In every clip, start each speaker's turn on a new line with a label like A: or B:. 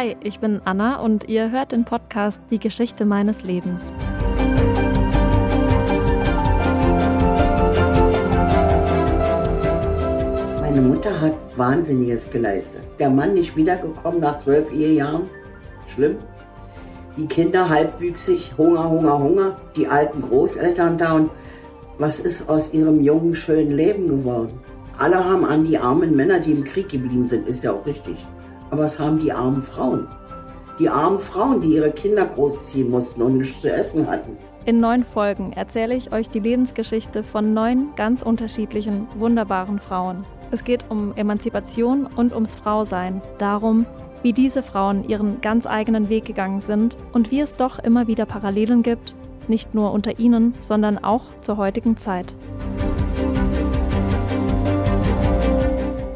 A: Hi, ich bin Anna und ihr hört den Podcast Die Geschichte meines Lebens.
B: Meine Mutter hat Wahnsinniges geleistet. Der Mann nicht wiedergekommen nach zwölf Ehejahren. Schlimm. Die Kinder halbwüchsig, Hunger, Hunger, Hunger. Die alten Großeltern da und was ist aus ihrem jungen, schönen Leben geworden? Alle haben an die armen Männer, die im Krieg geblieben sind, ist ja auch richtig. Aber was haben die armen Frauen? Die armen Frauen, die ihre Kinder großziehen mussten und nichts zu essen hatten.
A: In neun Folgen erzähle ich euch die Lebensgeschichte von neun ganz unterschiedlichen, wunderbaren Frauen. Es geht um Emanzipation und ums Frausein, darum, wie diese Frauen ihren ganz eigenen Weg gegangen sind und wie es doch immer wieder Parallelen gibt, nicht nur unter ihnen, sondern auch zur heutigen Zeit.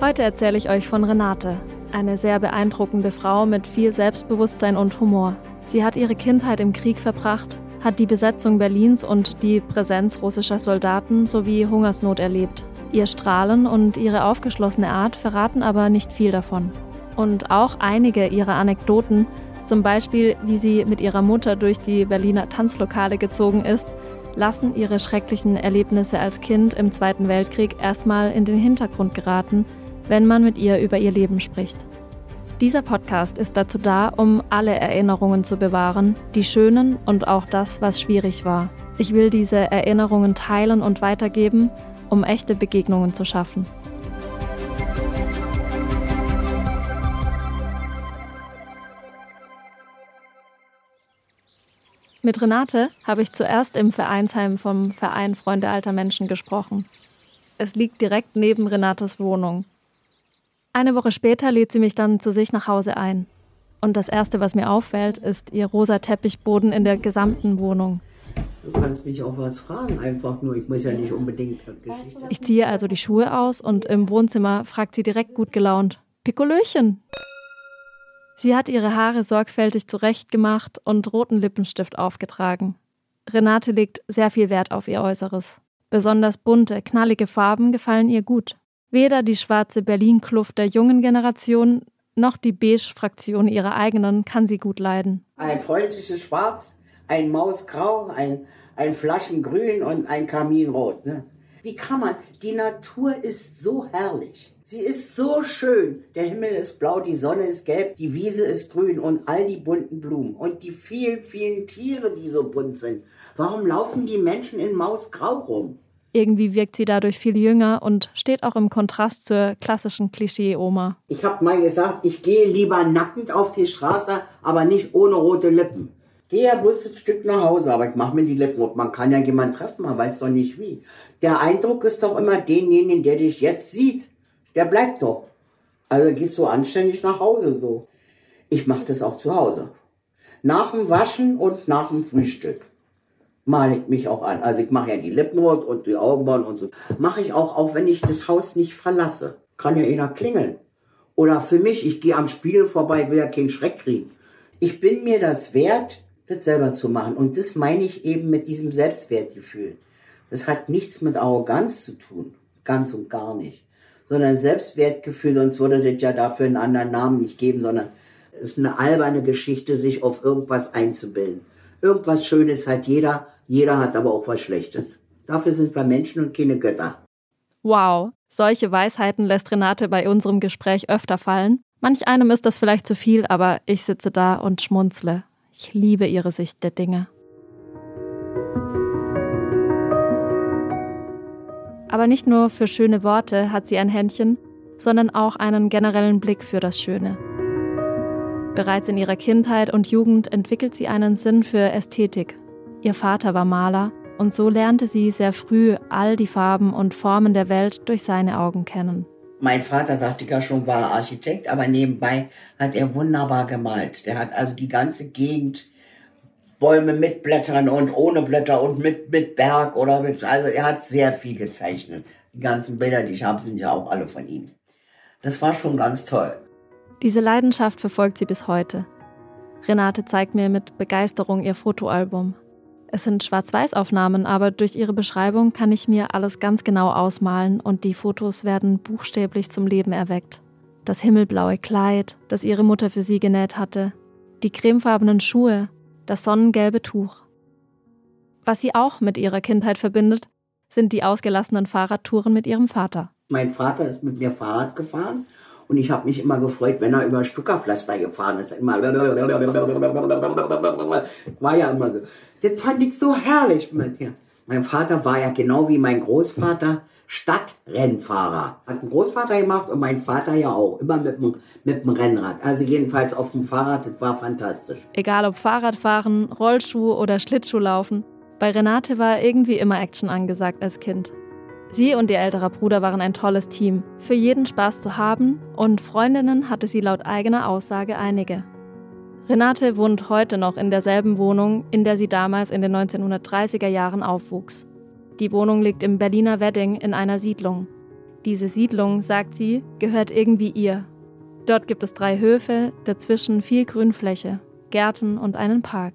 A: Heute erzähle ich euch von Renate, eine sehr beeindruckende Frau mit viel Selbstbewusstsein und Humor. Sie hat ihre Kindheit im Krieg verbracht, hat die Besetzung Berlins und die Präsenz russischer Soldaten sowie Hungersnot erlebt. Ihr Strahlen und ihre aufgeschlossene Art verraten aber nicht viel davon. Und auch einige ihrer Anekdoten, zum Beispiel wie sie mit ihrer Mutter durch die Berliner Tanzlokale gezogen ist, lassen ihre schrecklichen Erlebnisse als Kind im Zweiten Weltkrieg erstmal in den Hintergrund geraten wenn man mit ihr über ihr Leben spricht. Dieser Podcast ist dazu da, um alle Erinnerungen zu bewahren, die schönen und auch das, was schwierig war. Ich will diese Erinnerungen teilen und weitergeben, um echte Begegnungen zu schaffen. Mit Renate habe ich zuerst im Vereinsheim vom Verein Freunde alter Menschen gesprochen. Es liegt direkt neben Renates Wohnung. Eine Woche später lädt sie mich dann zu sich nach Hause ein. Und das Erste, was mir auffällt, ist ihr rosa Teppichboden in der gesamten Wohnung.
B: Du kannst mich auch was fragen, einfach nur. Ich muss ja nicht unbedingt Geschichte.
A: Ich ziehe also die Schuhe aus und im Wohnzimmer fragt sie direkt gut gelaunt: Pikolöchen! Sie hat ihre Haare sorgfältig zurechtgemacht und roten Lippenstift aufgetragen. Renate legt sehr viel Wert auf ihr Äußeres. Besonders bunte, knallige Farben gefallen ihr gut. Weder die schwarze Berlin-Kluft der jungen Generation noch die Beige-Fraktion ihrer eigenen kann sie gut leiden.
B: Ein freundliches Schwarz, ein Mausgrau, ein, ein Flaschengrün und ein Kaminrot. Ne? Wie kann man? Die Natur ist so herrlich. Sie ist so schön. Der Himmel ist blau, die Sonne ist gelb, die Wiese ist grün und all die bunten Blumen und die vielen, vielen Tiere, die so bunt sind. Warum laufen die Menschen in Mausgrau rum?
A: Irgendwie wirkt sie dadurch viel jünger und steht auch im Kontrast zur klassischen Klischee-Oma.
B: Ich habe mal gesagt, ich gehe lieber nackend auf die Straße, aber nicht ohne rote Lippen. Gehe ja bloß ein Stück nach Hause, aber ich mache mir die Lippen rot. Man kann ja jemanden treffen, man weiß doch nicht wie. Der Eindruck ist doch immer denjenigen, der dich jetzt sieht, der bleibt doch. Also gehst du anständig nach Hause so. Ich mache das auch zu Hause. Nach dem Waschen und nach dem Frühstück male ich mich auch an. Also ich mache ja die Lippen rot und die Augenbrauen und so. Mache ich auch, auch wenn ich das Haus nicht verlasse. Kann ja einer klingeln. Oder für mich, ich gehe am Spiegel vorbei, will ja keinen Schreck kriegen. Ich bin mir das wert, das selber zu machen. Und das meine ich eben mit diesem Selbstwertgefühl. Das hat nichts mit Arroganz zu tun. Ganz und gar nicht. Sondern Selbstwertgefühl, sonst würde das ja dafür einen anderen Namen nicht geben, sondern es ist eine alberne Geschichte, sich auf irgendwas einzubilden. Irgendwas Schönes hat jeder, jeder hat aber auch was Schlechtes. Dafür sind wir Menschen und keine Götter.
A: Wow, solche Weisheiten lässt Renate bei unserem Gespräch öfter fallen. Manch einem ist das vielleicht zu viel, aber ich sitze da und schmunzle. Ich liebe ihre Sicht der Dinge. Aber nicht nur für schöne Worte hat sie ein Händchen, sondern auch einen generellen Blick für das Schöne. Bereits in ihrer Kindheit und Jugend entwickelt sie einen Sinn für Ästhetik. Ihr Vater war Maler und so lernte sie sehr früh all die Farben und Formen der Welt durch seine Augen kennen.
B: Mein Vater, sagte ich ja schon, war Architekt, aber nebenbei hat er wunderbar gemalt. Der hat also die ganze Gegend, Bäume mit Blättern und ohne Blätter und mit, mit Berg oder mit, also er hat sehr viel gezeichnet. Die ganzen Bilder, die ich habe, sind ja auch alle von ihm. Das war schon ganz toll.
A: Diese Leidenschaft verfolgt sie bis heute. Renate zeigt mir mit Begeisterung ihr Fotoalbum. Es sind Schwarz-Weiß-Aufnahmen, aber durch ihre Beschreibung kann ich mir alles ganz genau ausmalen und die Fotos werden buchstäblich zum Leben erweckt. das himmelblaue Kleid, das ihre Mutter für sie genäht hatte, die cremefarbenen Schuhe, das sonnengelbe Tuch. Was sie auch mit ihrer Kindheit verbindet, sind die ausgelassenen Fahrradtouren mit ihrem Vater.
B: Mein Vater ist mit mir Fahrrad gefahren und ich habe mich immer gefreut, wenn er über Stuckerpflaster gefahren ist. Immer war ja immer so. Das fand ich so herrlich mit dir. Mein Vater war ja genau wie mein Großvater Stadtrennfahrer. Hat ein Großvater gemacht und mein Vater ja auch. Immer mit dem, mit dem Rennrad. Also jedenfalls auf dem Fahrrad, das war fantastisch.
A: Egal ob Fahrradfahren, Rollschuh oder Schlittschuhlaufen. Bei Renate war irgendwie immer Action angesagt als Kind. Sie und ihr älterer Bruder waren ein tolles Team, für jeden Spaß zu haben und Freundinnen hatte sie laut eigener Aussage einige. Renate wohnt heute noch in derselben Wohnung, in der sie damals in den 1930er Jahren aufwuchs. Die Wohnung liegt im Berliner Wedding in einer Siedlung. Diese Siedlung, sagt sie, gehört irgendwie ihr. Dort gibt es drei Höfe, dazwischen viel Grünfläche, Gärten und einen Park.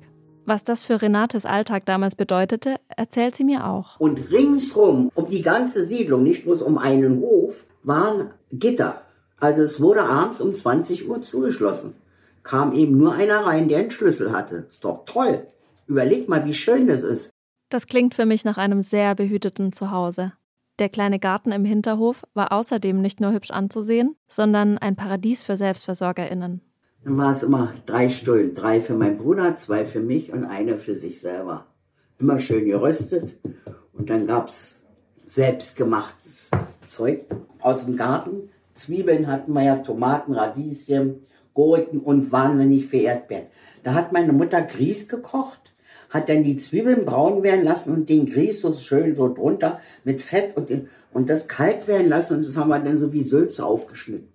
A: Was das für Renates Alltag damals bedeutete, erzählt sie mir auch.
B: Und ringsrum, um die ganze Siedlung, nicht bloß um einen Hof, waren Gitter. Also es wurde abends um 20 Uhr zugeschlossen. Kam eben nur einer rein, der einen Schlüssel hatte. Ist doch toll. Überleg mal, wie schön das ist.
A: Das klingt für mich nach einem sehr behüteten Zuhause. Der kleine Garten im Hinterhof war außerdem nicht nur hübsch anzusehen, sondern ein Paradies für SelbstversorgerInnen.
B: Dann war es immer drei Stullen. Drei für meinen Bruder, zwei für mich und eine für sich selber. Immer schön geröstet. Und dann gab es selbstgemachtes Zeug aus dem Garten. Zwiebeln hatten wir ja, Tomaten, Radieschen, Gurken und wahnsinnig viel Erdbeeren. Da hat meine Mutter Grieß gekocht, hat dann die Zwiebeln braun werden lassen und den Grieß so schön so drunter mit Fett und, und das kalt werden lassen und das haben wir dann so wie Sülze aufgeschnitten.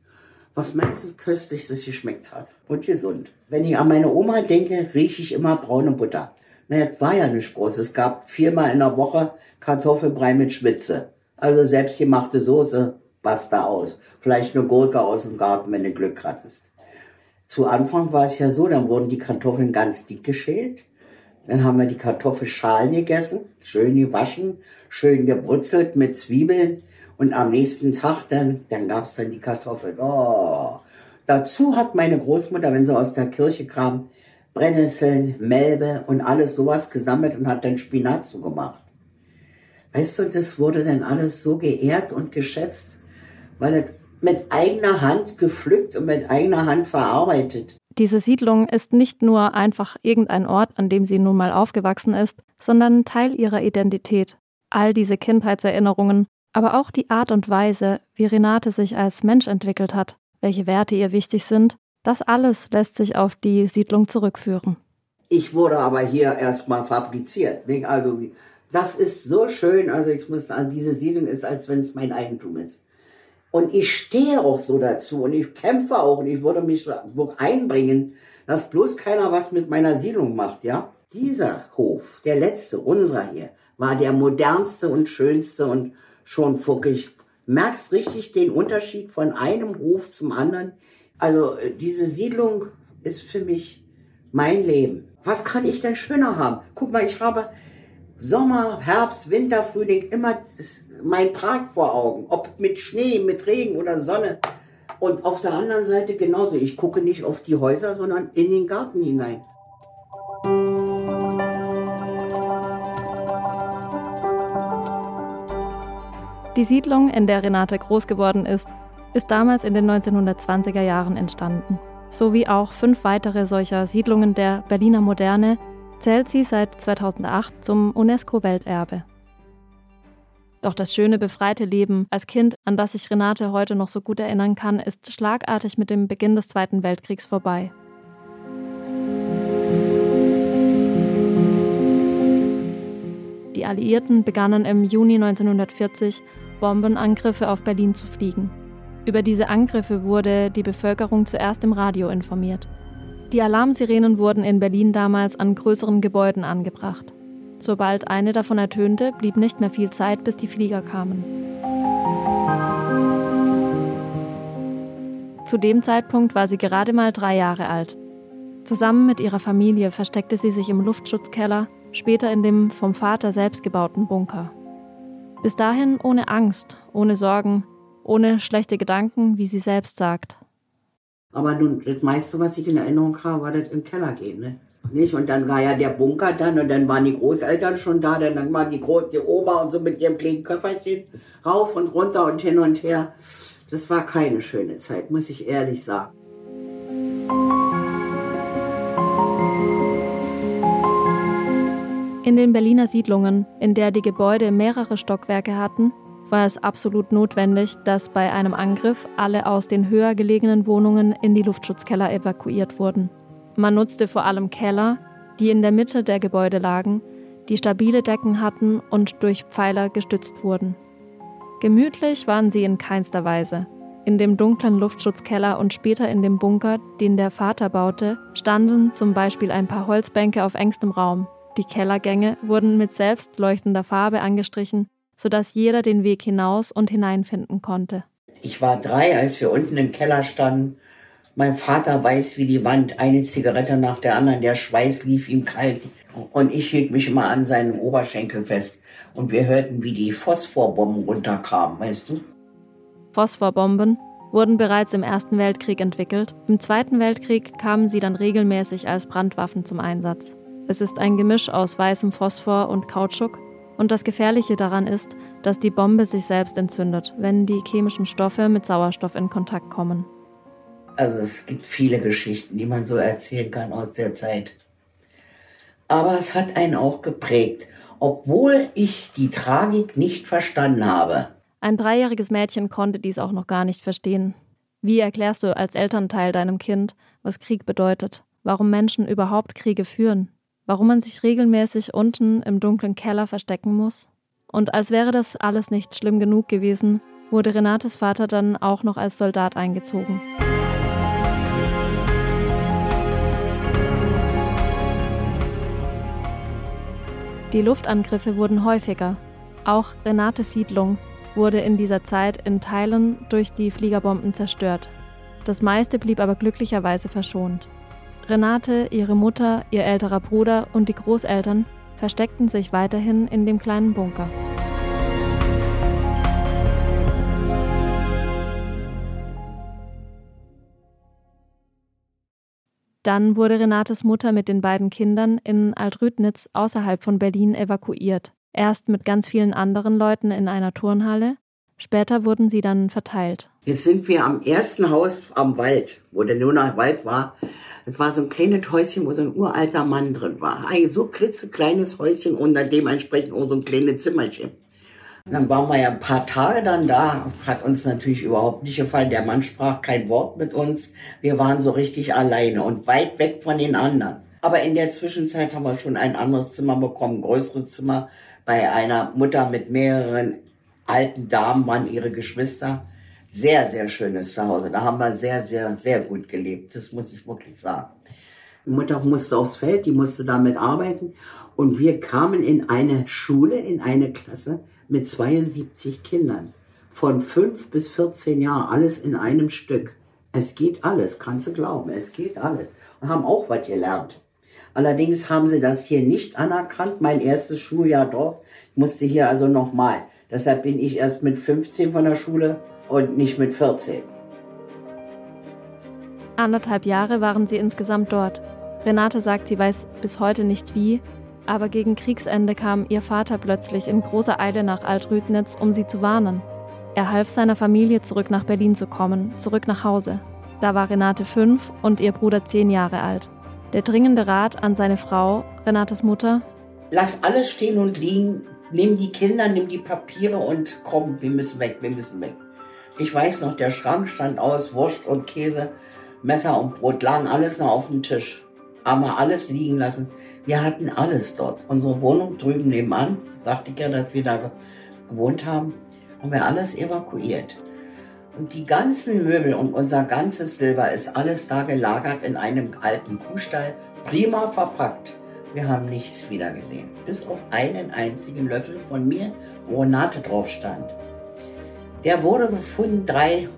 B: Was meinst du, köstlich das geschmeckt hat und gesund. Wenn ich an meine Oma denke, rieche ich immer braune Butter. Naja, das war ja nicht groß. Es gab viermal in der Woche Kartoffelbrei mit Schwitze. Also selbstgemachte Soße, basta aus. Vielleicht eine Gurke aus dem Garten, wenn du Glück hattest. Zu Anfang war es ja so, dann wurden die Kartoffeln ganz dick geschält. Dann haben wir die Kartoffelschalen gegessen, schön gewaschen, schön gebrutzelt mit Zwiebeln. Und am nächsten Tag dann, dann gab's dann die Kartoffeln. Oh. Dazu hat meine Großmutter, wenn sie aus der Kirche kam, Brennnesseln, Melbe und alles sowas gesammelt und hat dann Spinat zugemacht. Weißt du, das wurde dann alles so geehrt und geschätzt, weil es mit eigener Hand gepflückt und mit eigener Hand verarbeitet.
A: Diese Siedlung ist nicht nur einfach irgendein Ort, an dem sie nun mal aufgewachsen ist, sondern Teil ihrer Identität. All diese Kindheitserinnerungen aber auch die Art und Weise, wie Renate sich als Mensch entwickelt hat, welche Werte ihr wichtig sind, das alles lässt sich auf die Siedlung zurückführen.
B: Ich wurde aber hier erstmal fabriziert. Also, das ist so schön. Also, ich muss sagen, diese Siedlung ist, als wenn es mein Eigentum ist. Und ich stehe auch so dazu und ich kämpfe auch und ich würde mich einbringen, dass bloß keiner was mit meiner Siedlung macht, ja? Dieser Hof, der letzte, unserer hier, war der modernste und schönste und schon fuckig. Merkst richtig den Unterschied von einem Hof zum anderen. Also äh, diese Siedlung ist für mich mein Leben. Was kann ich denn schöner haben? Guck mal, ich habe Sommer, Herbst, Winter, Frühling immer mein Prag vor Augen. Ob mit Schnee, mit Regen oder Sonne. Und auf der anderen Seite genauso. Ich gucke nicht auf die Häuser, sondern in den Garten hinein.
A: Die Siedlung, in der Renate groß geworden ist, ist damals in den 1920er Jahren entstanden. So wie auch fünf weitere solcher Siedlungen der Berliner Moderne zählt sie seit 2008 zum UNESCO-Welterbe. Doch das schöne, befreite Leben als Kind, an das sich Renate heute noch so gut erinnern kann, ist schlagartig mit dem Beginn des Zweiten Weltkriegs vorbei. Die Alliierten begannen im Juni 1940 Bombenangriffe auf Berlin zu fliegen. Über diese Angriffe wurde die Bevölkerung zuerst im Radio informiert. Die Alarmsirenen wurden in Berlin damals an größeren Gebäuden angebracht. Sobald eine davon ertönte, blieb nicht mehr viel Zeit, bis die Flieger kamen. Zu dem Zeitpunkt war sie gerade mal drei Jahre alt. Zusammen mit ihrer Familie versteckte sie sich im Luftschutzkeller, später in dem vom Vater selbst gebauten Bunker. Bis dahin ohne Angst, ohne Sorgen, ohne schlechte Gedanken, wie sie selbst sagt.
B: Aber nun, das meiste, was ich in Erinnerung habe, war das im Keller gehen, ne? Nicht? Und dann war ja der Bunker dann und dann waren die Großeltern schon da, dann waren die, Gro die Oma und so mit ihrem kleinen Köfferchen rauf und runter und hin und her. Das war keine schöne Zeit, muss ich ehrlich sagen.
A: In den Berliner Siedlungen, in der die Gebäude mehrere Stockwerke hatten, war es absolut notwendig, dass bei einem Angriff alle aus den höher gelegenen Wohnungen in die Luftschutzkeller evakuiert wurden. Man nutzte vor allem Keller, die in der Mitte der Gebäude lagen, die stabile Decken hatten und durch Pfeiler gestützt wurden. Gemütlich waren sie in keinster Weise. In dem dunklen Luftschutzkeller und später in dem Bunker, den der Vater baute, standen zum Beispiel ein paar Holzbänke auf engstem Raum. Die Kellergänge wurden mit selbstleuchtender Farbe angestrichen, sodass jeder den Weg hinaus und hineinfinden konnte.
B: Ich war drei, als wir unten im Keller standen mein Vater weiß wie die Wand, eine Zigarette nach der anderen, der Schweiß lief ihm kalt. Und ich hielt mich immer an seinem Oberschenkel fest. Und wir hörten, wie die Phosphorbomben runterkamen, weißt du?
A: Phosphorbomben wurden bereits im Ersten Weltkrieg entwickelt. Im Zweiten Weltkrieg kamen sie dann regelmäßig als Brandwaffen zum Einsatz. Es ist ein Gemisch aus weißem Phosphor und Kautschuk. Und das Gefährliche daran ist, dass die Bombe sich selbst entzündet, wenn die chemischen Stoffe mit Sauerstoff in Kontakt kommen.
B: Also es gibt viele Geschichten, die man so erzählen kann aus der Zeit. Aber es hat einen auch geprägt, obwohl ich die Tragik nicht verstanden habe.
A: Ein dreijähriges Mädchen konnte dies auch noch gar nicht verstehen. Wie erklärst du als Elternteil deinem Kind, was Krieg bedeutet? Warum Menschen überhaupt Kriege führen? Warum man sich regelmäßig unten im dunklen Keller verstecken muss? Und als wäre das alles nicht schlimm genug gewesen, wurde Renates Vater dann auch noch als Soldat eingezogen. Die Luftangriffe wurden häufiger. Auch Renates Siedlung wurde in dieser Zeit in Teilen durch die Fliegerbomben zerstört. Das meiste blieb aber glücklicherweise verschont. Renate, ihre Mutter, ihr älterer Bruder und die Großeltern versteckten sich weiterhin in dem kleinen Bunker. Dann wurde Renates Mutter mit den beiden Kindern in Altrüdnitz außerhalb von Berlin evakuiert. Erst mit ganz vielen anderen Leuten in einer Turnhalle, später wurden sie dann verteilt.
B: Jetzt sind wir am ersten Haus am Wald, wo der noch Wald war. Es war so ein kleines Häuschen, wo so ein uralter Mann drin war. Ein so klitzekleines Häuschen und dann dementsprechend auch so ein kleines Zimmerchen. Dann waren wir ja ein paar Tage dann da, hat uns natürlich überhaupt nicht gefallen. Der Mann sprach kein Wort mit uns. Wir waren so richtig alleine und weit weg von den anderen. Aber in der Zwischenzeit haben wir schon ein anderes Zimmer bekommen, ein größeres Zimmer bei einer Mutter mit mehreren alten Damen, waren ihre Geschwister. Sehr, sehr schönes Zuhause. Da haben wir sehr, sehr, sehr gut gelebt. Das muss ich wirklich sagen. Die Mutter musste aufs Feld, die musste damit arbeiten. Und wir kamen in eine Schule, in eine Klasse mit 72 Kindern. Von 5 bis 14 Jahren, alles in einem Stück. Es geht alles, kannst du glauben, es geht alles. Und haben auch was gelernt. Allerdings haben sie das hier nicht anerkannt. Mein erstes Schuljahr dort ich musste hier also nochmal. Deshalb bin ich erst mit 15 von der Schule und nicht mit 14.
A: Anderthalb Jahre waren sie insgesamt dort. Renate sagt, sie weiß bis heute nicht wie, aber gegen Kriegsende kam ihr Vater plötzlich in großer Eile nach Altrüdnitz, um sie zu warnen. Er half seiner Familie zurück nach Berlin zu kommen, zurück nach Hause. Da war Renate fünf und ihr Bruder zehn Jahre alt. Der dringende Rat an seine Frau, Renates Mutter:
B: Lass alles stehen und liegen, nimm die Kinder, nimm die Papiere und komm, wir müssen weg, wir müssen weg. Ich weiß noch, der Schrank stand aus, Wurst und Käse, Messer und Brot lagen alles noch auf dem Tisch haben wir alles liegen lassen. Wir hatten alles dort. Unsere Wohnung drüben nebenan, sagte ich ja, dass wir da gewohnt haben, haben wir alles evakuiert. Und die ganzen Möbel und unser ganzes Silber ist alles da gelagert in einem alten Kuhstall, prima verpackt. Wir haben nichts wiedergesehen, bis auf einen einzigen Löffel von mir, wo Renate drauf stand. Der wurde gefunden drei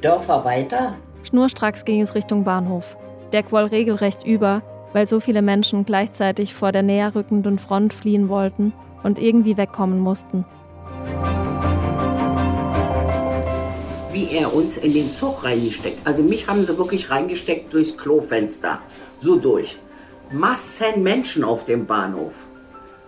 B: Dörfer weiter.
A: Schnurstracks ging es Richtung Bahnhof. Der quoll regelrecht über, weil so viele Menschen gleichzeitig vor der näher rückenden Front fliehen wollten und irgendwie wegkommen mussten.
B: wie er uns in den Zug reingesteckt. Also mich haben sie wirklich reingesteckt durchs Klofenster. So durch. Massen Menschen auf dem Bahnhof.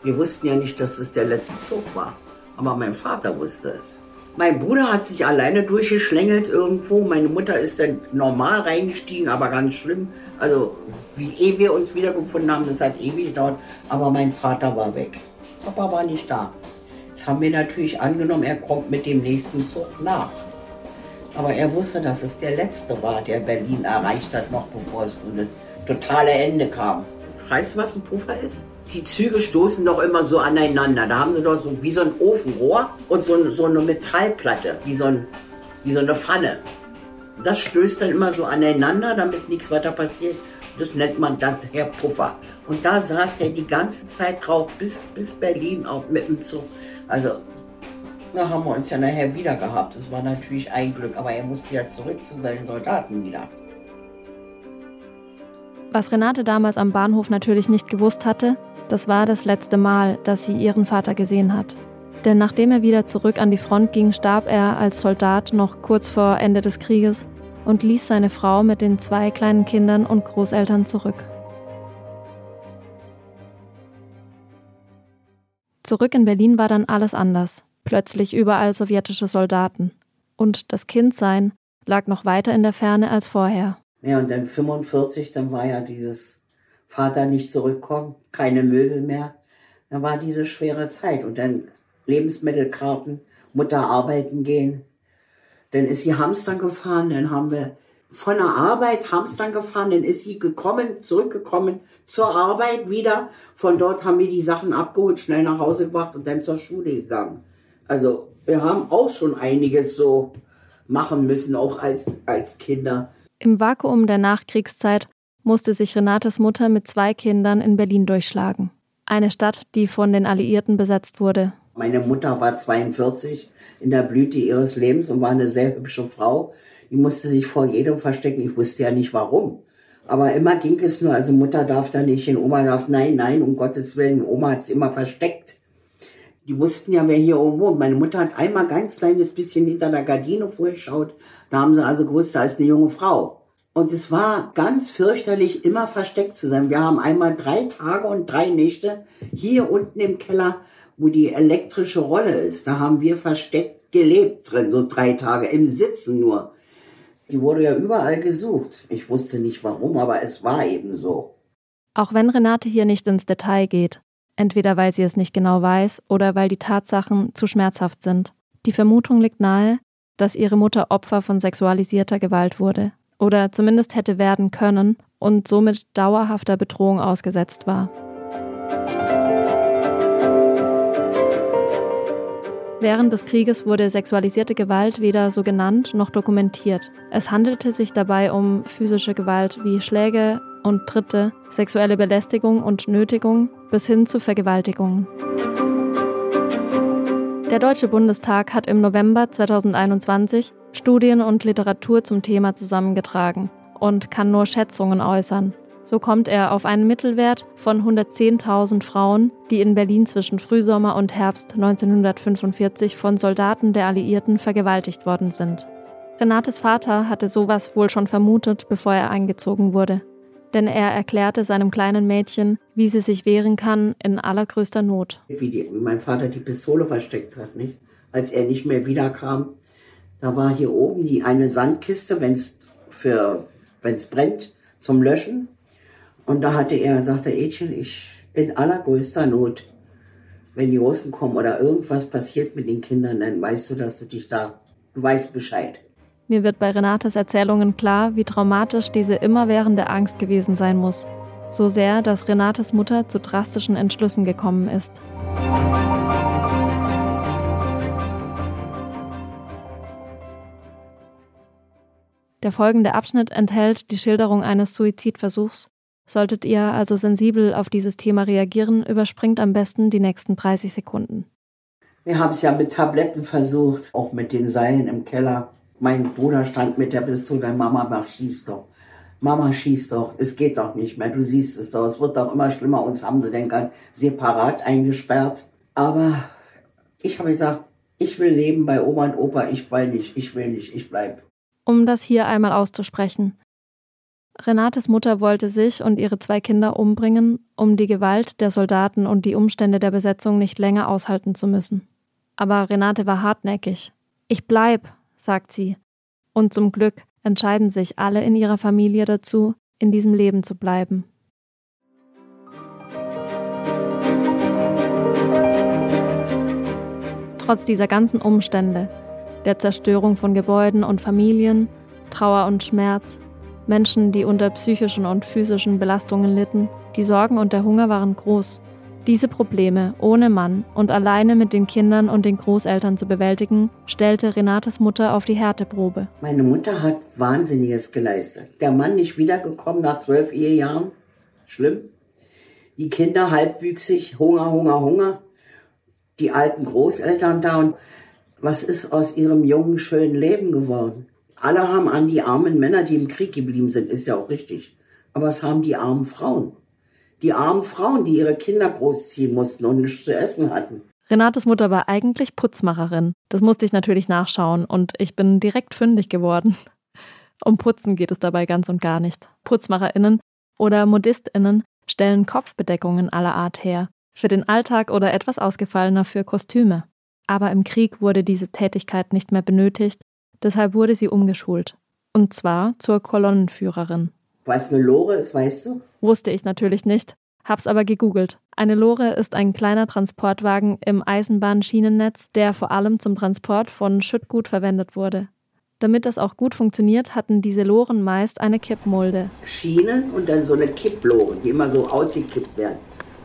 B: Wir wussten ja nicht, dass es der letzte Zug war. Aber mein Vater wusste es. Mein Bruder hat sich alleine durchgeschlängelt irgendwo. Meine Mutter ist dann normal reingestiegen, aber ganz schlimm. Also, wie eh wir uns wiedergefunden haben, das hat ewig gedauert. Aber mein Vater war weg. Papa war nicht da. Jetzt haben wir natürlich angenommen, er kommt mit dem nächsten Zug nach. Aber er wusste, dass es der letzte war, der Berlin erreicht hat, noch bevor es nun das totale Ende kam. Weißt du, was ein Puffer ist? Die Züge stoßen doch immer so aneinander. Da haben sie doch so wie so ein Ofenrohr und so, so eine Metallplatte, wie so, ein, wie so eine Pfanne. Das stößt dann immer so aneinander, damit nichts weiter passiert. Das nennt man dann Herr Puffer. Und da saß er die ganze Zeit drauf, bis, bis Berlin auch mit dem Zug. Also, da haben wir uns ja nachher wieder gehabt. Das war natürlich ein Glück, aber er musste ja zurück zu seinen Soldaten wieder.
A: Was Renate damals am Bahnhof natürlich nicht gewusst hatte, das war das letzte Mal, dass sie ihren Vater gesehen hat. Denn nachdem er wieder zurück an die Front ging, starb er als Soldat noch kurz vor Ende des Krieges und ließ seine Frau mit den zwei kleinen Kindern und Großeltern zurück. Zurück in Berlin war dann alles anders. Plötzlich überall sowjetische Soldaten. Und das Kindsein lag noch weiter in der Ferne als vorher.
B: Ja, und dann 45, dann war ja dieses Vater nicht zurückkommen, keine Möbel mehr. Dann war diese schwere Zeit und dann Lebensmittelkarten, Mutter arbeiten gehen. Dann ist sie Hamstern gefahren, dann haben wir von der Arbeit Hamstern gefahren, dann ist sie gekommen, zurückgekommen zur Arbeit wieder. Von dort haben wir die Sachen abgeholt, schnell nach Hause gebracht und dann zur Schule gegangen. Also wir haben auch schon einiges so machen müssen, auch als, als Kinder.
A: Im Vakuum der Nachkriegszeit musste sich Renates Mutter mit zwei Kindern in Berlin durchschlagen. Eine Stadt, die von den Alliierten besetzt wurde.
B: Meine Mutter war 42 in der Blüte ihres Lebens und war eine sehr hübsche Frau. Die musste sich vor jedem verstecken. Ich wusste ja nicht warum. Aber immer ging es nur, also Mutter darf da nicht hin, Oma darf, nein, nein, um Gottes Willen. Oma hat es immer versteckt. Die wussten ja, wer hier oben wohnt. Meine Mutter hat einmal ganz kleines bisschen hinter der Gardine vorgeschaut. Da haben sie also gewusst, da ist eine junge Frau. Und es war ganz fürchterlich, immer versteckt zu sein. Wir haben einmal drei Tage und drei Nächte hier unten im Keller, wo die elektrische Rolle ist. Da haben wir versteckt gelebt drin, so drei Tage, im Sitzen nur. Die wurde ja überall gesucht. Ich wusste nicht warum, aber es war eben so.
A: Auch wenn Renate hier nicht ins Detail geht, entweder weil sie es nicht genau weiß oder weil die Tatsachen zu schmerzhaft sind. Die Vermutung liegt nahe, dass ihre Mutter Opfer von sexualisierter Gewalt wurde oder zumindest hätte werden können und somit dauerhafter Bedrohung ausgesetzt war. Während des Krieges wurde sexualisierte Gewalt weder so genannt noch dokumentiert. Es handelte sich dabei um physische Gewalt wie Schläge und Tritte, sexuelle Belästigung und Nötigung bis hin zu Vergewaltigungen. Der Deutsche Bundestag hat im November 2021 Studien und Literatur zum Thema zusammengetragen und kann nur Schätzungen äußern. So kommt er auf einen Mittelwert von 110.000 Frauen, die in Berlin zwischen Frühsommer und Herbst 1945 von Soldaten der Alliierten vergewaltigt worden sind. Renates Vater hatte sowas wohl schon vermutet, bevor er eingezogen wurde. Denn er erklärte seinem kleinen Mädchen, wie sie sich wehren kann in allergrößter Not.
B: Wie, die, wie mein Vater die Pistole versteckt hat, nicht? Als er nicht mehr wiederkam, da war hier oben die eine Sandkiste, wenn es brennt, zum Löschen. Und da hatte er, sagte Ädchen, ich in allergrößter Not, wenn die Russen kommen oder irgendwas passiert mit den Kindern, dann weißt du, dass du dich da, du weißt Bescheid.
A: Mir wird bei Renates Erzählungen klar, wie traumatisch diese immerwährende Angst gewesen sein muss. So sehr, dass Renates Mutter zu drastischen Entschlüssen gekommen ist. Der folgende Abschnitt enthält die Schilderung eines Suizidversuchs. Solltet ihr also sensibel auf dieses Thema reagieren, überspringt am besten die nächsten 30 Sekunden.
B: Wir haben es ja mit Tabletten versucht, auch mit den Seilen im Keller. Mein Bruder stand mit der Pistole, Mama, mach, schieß doch. Mama, schieß doch, es geht doch nicht mehr, du siehst es doch, es wird doch immer schlimmer. Uns haben sie dann ganz separat eingesperrt. Aber ich habe gesagt, Ich will leben bei Oma und Opa, ich will nicht, ich will nicht, ich bleib.
A: Um das hier einmal auszusprechen. Renates Mutter wollte sich und ihre zwei Kinder umbringen, um die Gewalt der Soldaten und die Umstände der Besetzung nicht länger aushalten zu müssen. Aber Renate war hartnäckig. Ich bleib, sagt sie. Und zum Glück entscheiden sich alle in ihrer Familie dazu, in diesem Leben zu bleiben. Trotz dieser ganzen Umstände, der Zerstörung von Gebäuden und Familien, Trauer und Schmerz, Menschen, die unter psychischen und physischen Belastungen litten, die Sorgen und der Hunger waren groß. Diese Probleme ohne Mann und alleine mit den Kindern und den Großeltern zu bewältigen, stellte Renates Mutter auf die Härteprobe.
B: Meine Mutter hat Wahnsinniges geleistet. Der Mann nicht wiedergekommen nach zwölf Ehejahren. Schlimm. Die Kinder halbwüchsig, Hunger, Hunger, Hunger die alten Großeltern da und was ist aus ihrem jungen, schönen Leben geworden? Alle haben an die armen Männer, die im Krieg geblieben sind, ist ja auch richtig. Aber es haben die armen Frauen. Die armen Frauen, die ihre Kinder großziehen mussten und nichts zu essen hatten.
A: Renates Mutter war eigentlich Putzmacherin. Das musste ich natürlich nachschauen und ich bin direkt fündig geworden. Um Putzen geht es dabei ganz und gar nicht. PutzmacherInnen oder ModistInnen stellen Kopfbedeckungen aller Art her für den Alltag oder etwas ausgefallener für Kostüme. Aber im Krieg wurde diese Tätigkeit nicht mehr benötigt, deshalb wurde sie umgeschult. Und zwar zur Kolonnenführerin.
B: Was eine Lore ist, weißt du?
A: Wusste ich natürlich nicht, hab's aber gegoogelt. Eine Lore ist ein kleiner Transportwagen im Eisenbahnschienennetz, der vor allem zum Transport von Schüttgut verwendet wurde. Damit das auch gut funktioniert, hatten diese Loren meist eine Kippmulde.
B: Schienen und dann so eine Kipplore, die immer so ausgekippt werden.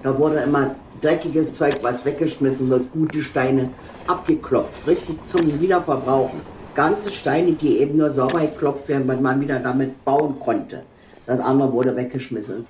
B: Da wurde immer dreckiges Zeug, was weggeschmissen wird, gute Steine abgeklopft, richtig zum Wiederverbrauchen. Ganze Steine, die eben nur sauber geklopft werden, weil man wieder damit bauen konnte. Das andere wurde weggeschmissen.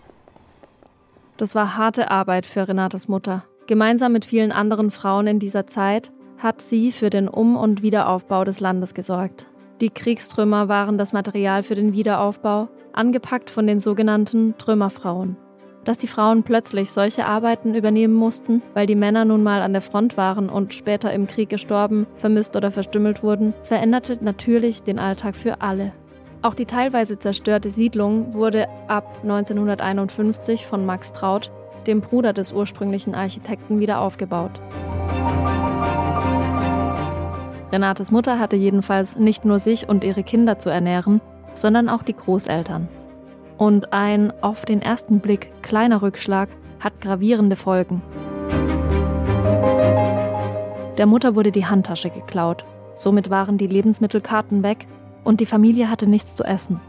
A: Das war harte Arbeit für Renates Mutter. Gemeinsam mit vielen anderen Frauen in dieser Zeit hat sie für den Um- und Wiederaufbau des Landes gesorgt. Die Kriegstrümmer waren das Material für den Wiederaufbau, angepackt von den sogenannten Trümmerfrauen. Dass die Frauen plötzlich solche Arbeiten übernehmen mussten, weil die Männer nun mal an der Front waren und später im Krieg gestorben, vermisst oder verstümmelt wurden, veränderte natürlich den Alltag für alle. Auch die teilweise zerstörte Siedlung wurde ab 1951 von Max Traut, dem Bruder des ursprünglichen Architekten, wieder aufgebaut. Renates Mutter hatte jedenfalls nicht nur sich und ihre Kinder zu ernähren, sondern auch die Großeltern. Und ein auf den ersten Blick kleiner Rückschlag hat gravierende Folgen. Der Mutter wurde die Handtasche geklaut. Somit waren die Lebensmittelkarten weg und die Familie hatte nichts zu essen.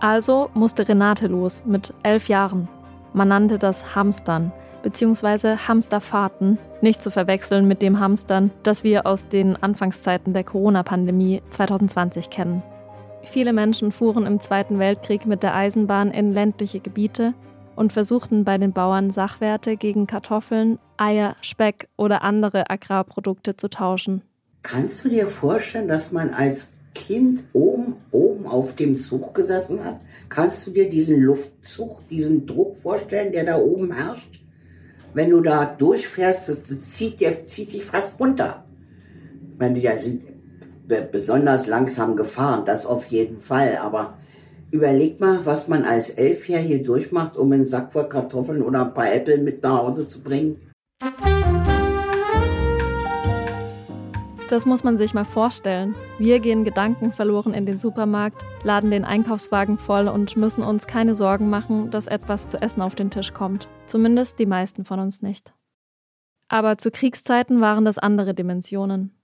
A: Also musste Renate los mit elf Jahren. Man nannte das Hamstern bzw. Hamsterfahrten, nicht zu verwechseln mit dem Hamstern, das wir aus den Anfangszeiten der Corona-Pandemie 2020 kennen. Viele Menschen fuhren im Zweiten Weltkrieg mit der Eisenbahn in ländliche Gebiete und versuchten bei den Bauern Sachwerte gegen Kartoffeln, Eier, Speck oder andere Agrarprodukte zu tauschen.
B: Kannst du dir vorstellen, dass man als Kind oben, oben auf dem Zug gesessen hat? Kannst du dir diesen Luftzug, diesen Druck vorstellen, der da oben herrscht? Wenn du da durchfährst, das, das zieht, dir, zieht dich fast runter. Wenn du ja sind besonders langsam gefahren, das auf jeden Fall. Aber überleg mal, was man als Elfjährige durchmacht, um einen Sack voll Kartoffeln oder ein paar Äpfel mit nach Hause zu bringen.
A: Das muss man sich mal vorstellen. Wir gehen Gedanken verloren in den Supermarkt, laden den Einkaufswagen voll und müssen uns keine Sorgen machen, dass etwas zu essen auf den Tisch kommt. Zumindest die meisten von uns nicht. Aber zu Kriegszeiten waren das andere Dimensionen.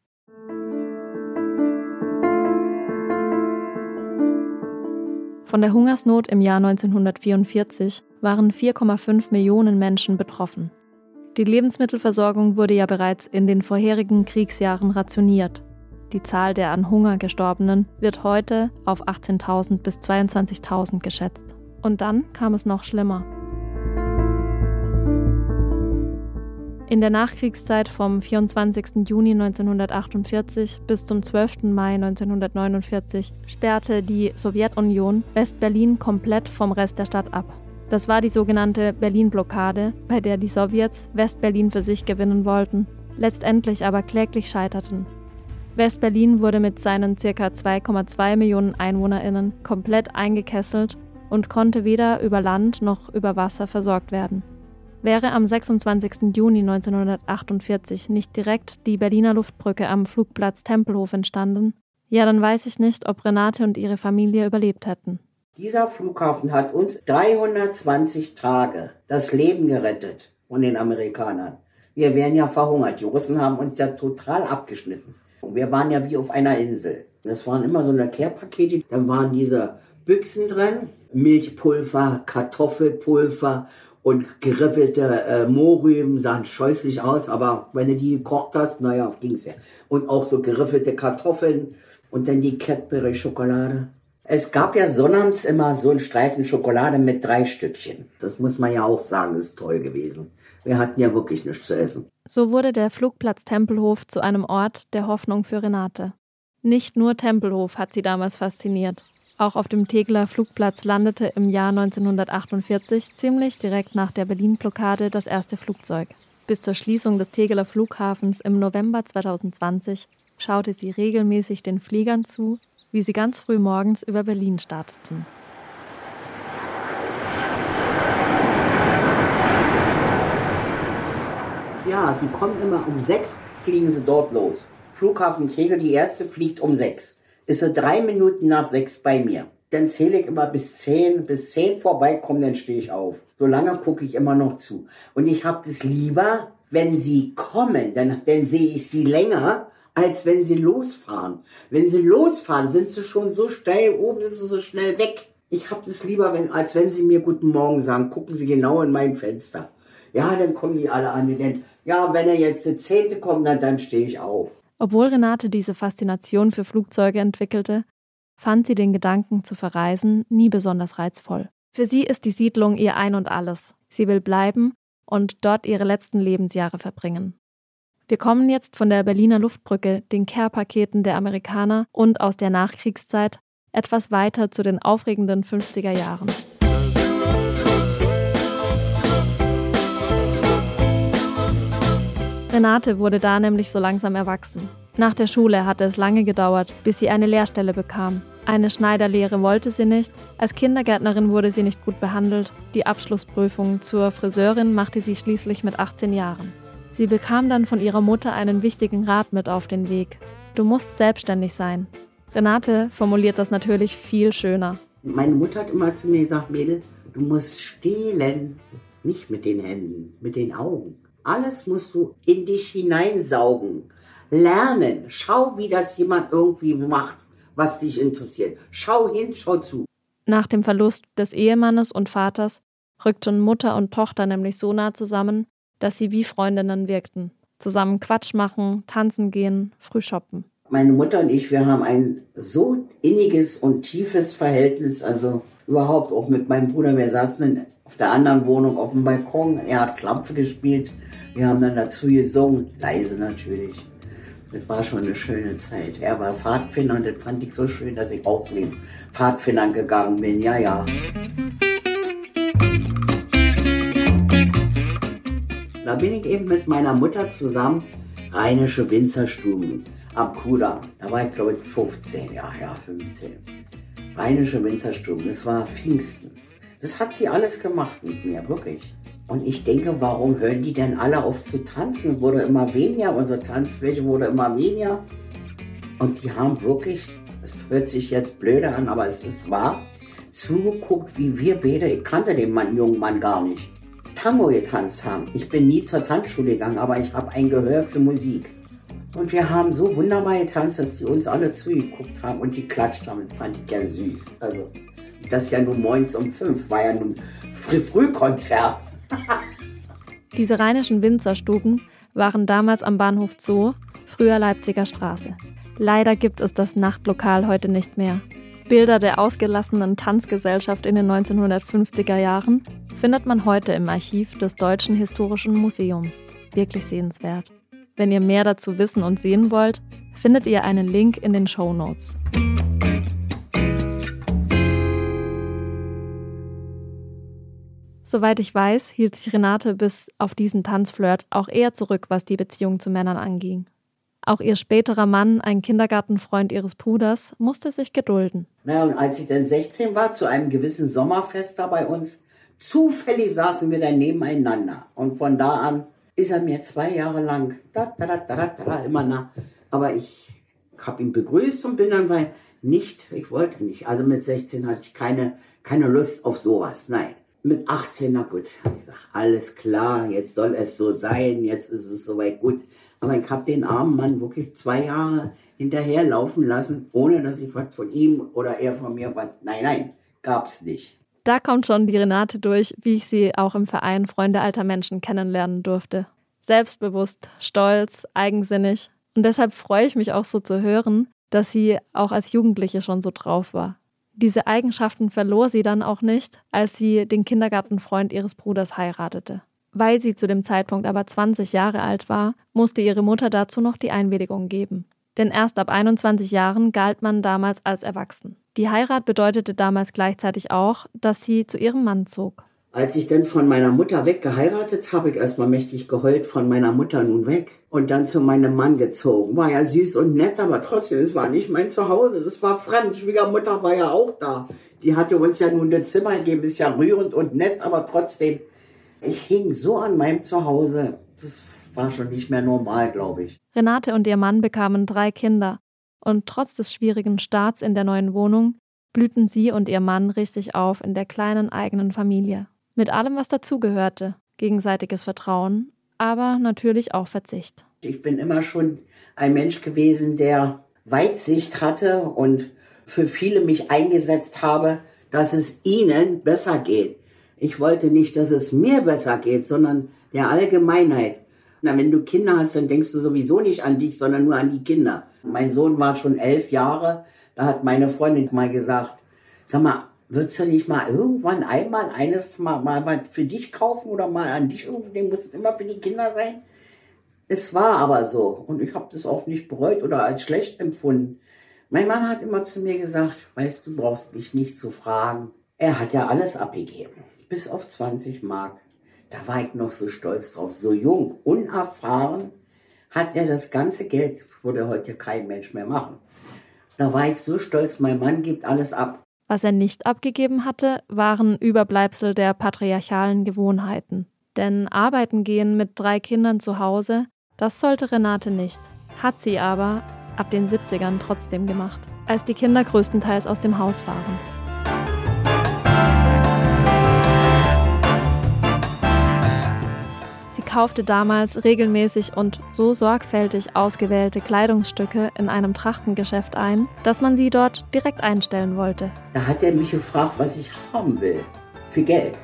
A: Von der Hungersnot im Jahr 1944 waren 4,5 Millionen Menschen betroffen. Die Lebensmittelversorgung wurde ja bereits in den vorherigen Kriegsjahren rationiert. Die Zahl der an Hunger Gestorbenen wird heute auf 18.000 bis 22.000 geschätzt. Und dann kam es noch schlimmer. In der Nachkriegszeit vom 24. Juni 1948 bis zum 12. Mai 1949 sperrte die Sowjetunion West-Berlin komplett vom Rest der Stadt ab. Das war die sogenannte Berlin-Blockade, bei der die Sowjets West-Berlin für sich gewinnen wollten, letztendlich aber kläglich scheiterten. West-Berlin wurde mit seinen ca. 2,2 Millionen EinwohnerInnen komplett eingekesselt und konnte weder über Land noch über Wasser versorgt werden. Wäre am 26. Juni 1948 nicht direkt die Berliner Luftbrücke am Flugplatz Tempelhof entstanden, ja, dann weiß ich nicht, ob Renate und ihre Familie überlebt hätten.
B: Dieser Flughafen hat uns 320 Tage das Leben gerettet von den Amerikanern. Wir wären ja verhungert. Die Russen haben uns ja total abgeschnitten. Und wir waren ja wie auf einer Insel. Das waren immer so eine Kehrpakete. Dann waren diese Büchsen drin, Milchpulver, Kartoffelpulver und geriffelte äh, Mohrrüben sahen scheußlich aus, aber wenn du die gekocht hast, naja, ging's ja. Und auch so geriffelte Kartoffeln und dann die Cadbury-Schokolade. Es gab ja sonnabends immer so einen Streifen Schokolade mit drei Stückchen. Das muss man ja auch sagen, ist toll gewesen. Wir hatten ja wirklich nichts zu essen.
A: So wurde der Flugplatz Tempelhof zu einem Ort der Hoffnung für Renate. Nicht nur Tempelhof hat sie damals fasziniert. Auch auf dem Tegeler Flugplatz landete im Jahr 1948 ziemlich direkt nach der Berlin-Blockade das erste Flugzeug. Bis zur Schließung des Tegeler Flughafens im November 2020 schaute sie regelmäßig den Fliegern zu, wie sie ganz früh morgens über Berlin starteten.
B: Ja, die kommen immer um sechs, fliegen sie dort los. Flughafen Tegel, die erste fliegt um sechs ist er drei Minuten nach sechs bei mir. Dann zähle ich immer bis zehn, bis zehn vorbeikommen, dann stehe ich auf. So lange gucke ich immer noch zu. Und ich habe das lieber, wenn sie kommen, dann, dann sehe ich sie länger, als wenn sie losfahren. Wenn sie losfahren, sind sie schon so steil oben, sind sie so schnell weg. Ich habe das lieber, wenn, als wenn sie mir Guten Morgen sagen. Gucken Sie genau in mein Fenster. Ja, dann kommen die alle an. Denn, ja, wenn er jetzt der Zehnte kommt, dann, dann stehe ich auf.
A: Obwohl Renate diese Faszination für Flugzeuge entwickelte, fand sie den Gedanken zu verreisen nie besonders reizvoll. Für sie ist die Siedlung ihr Ein und alles. Sie will bleiben und dort ihre letzten Lebensjahre verbringen. Wir kommen jetzt von der Berliner Luftbrücke, den Care-Paketen der Amerikaner und aus der Nachkriegszeit etwas weiter zu den aufregenden 50er Jahren. Renate wurde da nämlich so langsam erwachsen. Nach der Schule hatte es lange gedauert, bis sie eine Lehrstelle bekam. Eine Schneiderlehre wollte sie nicht, als Kindergärtnerin wurde sie nicht gut behandelt, die Abschlussprüfung zur Friseurin machte sie schließlich mit 18 Jahren. Sie bekam dann von ihrer Mutter einen wichtigen Rat mit auf den Weg. Du musst selbstständig sein. Renate formuliert das natürlich viel schöner.
B: Meine Mutter hat immer zu mir gesagt, Mädel, du musst stehlen, nicht mit den Händen, mit den Augen. Alles musst du in dich hineinsaugen. Lernen. Schau, wie das jemand irgendwie macht, was dich interessiert. Schau hin, schau zu.
A: Nach dem Verlust des Ehemannes und Vaters rückten Mutter und Tochter nämlich so nah zusammen, dass sie wie Freundinnen wirkten. Zusammen Quatsch machen, tanzen gehen, früh shoppen.
B: Meine Mutter und ich, wir haben ein so inniges und tiefes Verhältnis, also überhaupt auch mit meinem Bruder. Wir saßen in auf der anderen Wohnung auf dem Balkon. Er hat Klampfe gespielt. Wir haben dann dazu gesungen, leise natürlich. Das war schon eine schöne Zeit. Er war Pfadfinder und das fand ich so schön, dass ich auch zu den Pfadfindern gegangen bin. Ja, ja. Da bin ich eben mit meiner Mutter zusammen Rheinische Winzerstuben am Kudamm. Da war ich glaube ich 15, ja, ja, 15. Rheinische Winzerstuben, das war Pfingsten. Das hat sie alles gemacht mit mir, wirklich. Und ich denke, warum hören die denn alle auf zu tanzen? Wurde immer weniger, unsere Tanzfläche wurde immer weniger. Und die haben wirklich, es hört sich jetzt blöde an, aber es ist wahr, zugeguckt, wie wir beide, ich kannte den Mann, jungen Mann gar nicht, Tango getanzt haben. Ich bin nie zur Tanzschule gegangen, aber ich habe ein Gehör für Musik. Und wir haben so wunderbar getanzt, dass die uns alle zugeguckt haben und die klatscht haben. Fand ich ja süß. Also das ist ja nun morgens um fünf, war ja nun Früh-Früh-Konzert.
A: Diese rheinischen Winzerstuben waren damals am Bahnhof Zoo, früher Leipziger Straße. Leider gibt es das Nachtlokal heute nicht mehr. Bilder der ausgelassenen Tanzgesellschaft in den 1950er Jahren findet man heute im Archiv des Deutschen Historischen Museums. Wirklich sehenswert. Wenn ihr mehr dazu wissen und sehen wollt, findet ihr einen Link in den Show Notes. Soweit ich weiß, hielt sich Renate bis auf diesen Tanzflirt auch eher zurück, was die Beziehung zu Männern anging. Auch ihr späterer Mann, ein Kindergartenfreund ihres Bruders, musste sich gedulden.
B: Na, und als ich dann 16 war, zu einem gewissen Sommerfest da bei uns, zufällig saßen wir dann nebeneinander. Und von da an ist er mir zwei Jahre lang da, da, da, da, da, immer nach. Aber ich habe ihn begrüßt und bin dann, weil nicht, ich wollte nicht. Also mit 16 hatte ich keine, keine Lust auf sowas. Nein. Mit 18, na gut, ich gesagt, alles klar, jetzt soll es so sein, jetzt ist es soweit gut. Aber ich habe den armen Mann wirklich zwei Jahre hinterherlaufen lassen, ohne dass ich was von ihm oder er von mir was. Nein, nein, gab's nicht.
A: Da kommt schon die Renate durch, wie ich sie auch im Verein Freunde alter Menschen kennenlernen durfte. Selbstbewusst, stolz, eigensinnig. Und deshalb freue ich mich auch so zu hören, dass sie auch als Jugendliche schon so drauf war. Diese Eigenschaften verlor sie dann auch nicht, als sie den Kindergartenfreund ihres Bruders heiratete. Weil sie zu dem Zeitpunkt aber 20 Jahre alt war, musste ihre Mutter dazu noch die Einwilligung geben. Denn erst ab 21 Jahren galt man damals als erwachsen. Die Heirat bedeutete damals gleichzeitig auch, dass sie zu ihrem Mann zog.
B: Als ich dann von meiner Mutter weg geheiratet, habe ich erstmal mächtig geheult, von meiner Mutter nun weg. Und dann zu meinem Mann gezogen. War ja süß und nett, aber trotzdem, es war nicht mein Zuhause, das war fremd. Schwiegermutter war ja auch da. Die hatte uns ja nun das Zimmer gegeben, ist ja rührend und nett, aber trotzdem, ich hing so an meinem Zuhause. Das war schon nicht mehr normal, glaube ich.
A: Renate und ihr Mann bekamen drei Kinder. Und trotz des schwierigen Starts in der neuen Wohnung blühten sie und ihr Mann richtig auf in der kleinen eigenen Familie. Mit allem, was dazugehörte. Gegenseitiges Vertrauen, aber natürlich auch Verzicht.
B: Ich bin immer schon ein Mensch gewesen, der Weitsicht hatte und für viele mich eingesetzt habe, dass es ihnen besser geht. Ich wollte nicht, dass es mir besser geht, sondern der Allgemeinheit. Na, wenn du Kinder hast, dann denkst du sowieso nicht an dich, sondern nur an die Kinder. Mein Sohn war schon elf Jahre. Da hat meine Freundin mal gesagt, sag mal, würdest du nicht mal irgendwann einmal eines mal, mal, mal für dich kaufen oder mal an dich irgendwo, muss es immer für die Kinder sein? Es war aber so und ich habe das auch nicht bereut oder als schlecht empfunden. Mein Mann hat immer zu mir gesagt, weißt du, brauchst mich nicht zu fragen. Er hat ja alles abgegeben, bis auf 20 Mark. Da war ich noch so stolz drauf, so jung, unerfahren, hat er das ganze Geld, würde heute kein Mensch mehr machen. Da war ich so stolz, mein Mann gibt alles ab.
A: Was er nicht abgegeben hatte, waren Überbleibsel der patriarchalen Gewohnheiten. Denn arbeiten gehen mit drei Kindern zu Hause, das sollte Renate nicht. Hat sie aber ab den 70ern trotzdem gemacht, als die Kinder größtenteils aus dem Haus waren. Kaufte damals regelmäßig und so sorgfältig ausgewählte Kleidungsstücke in einem Trachtengeschäft ein, dass man sie dort direkt einstellen wollte.
B: Da hat er mich gefragt, was ich haben will. Für Geld.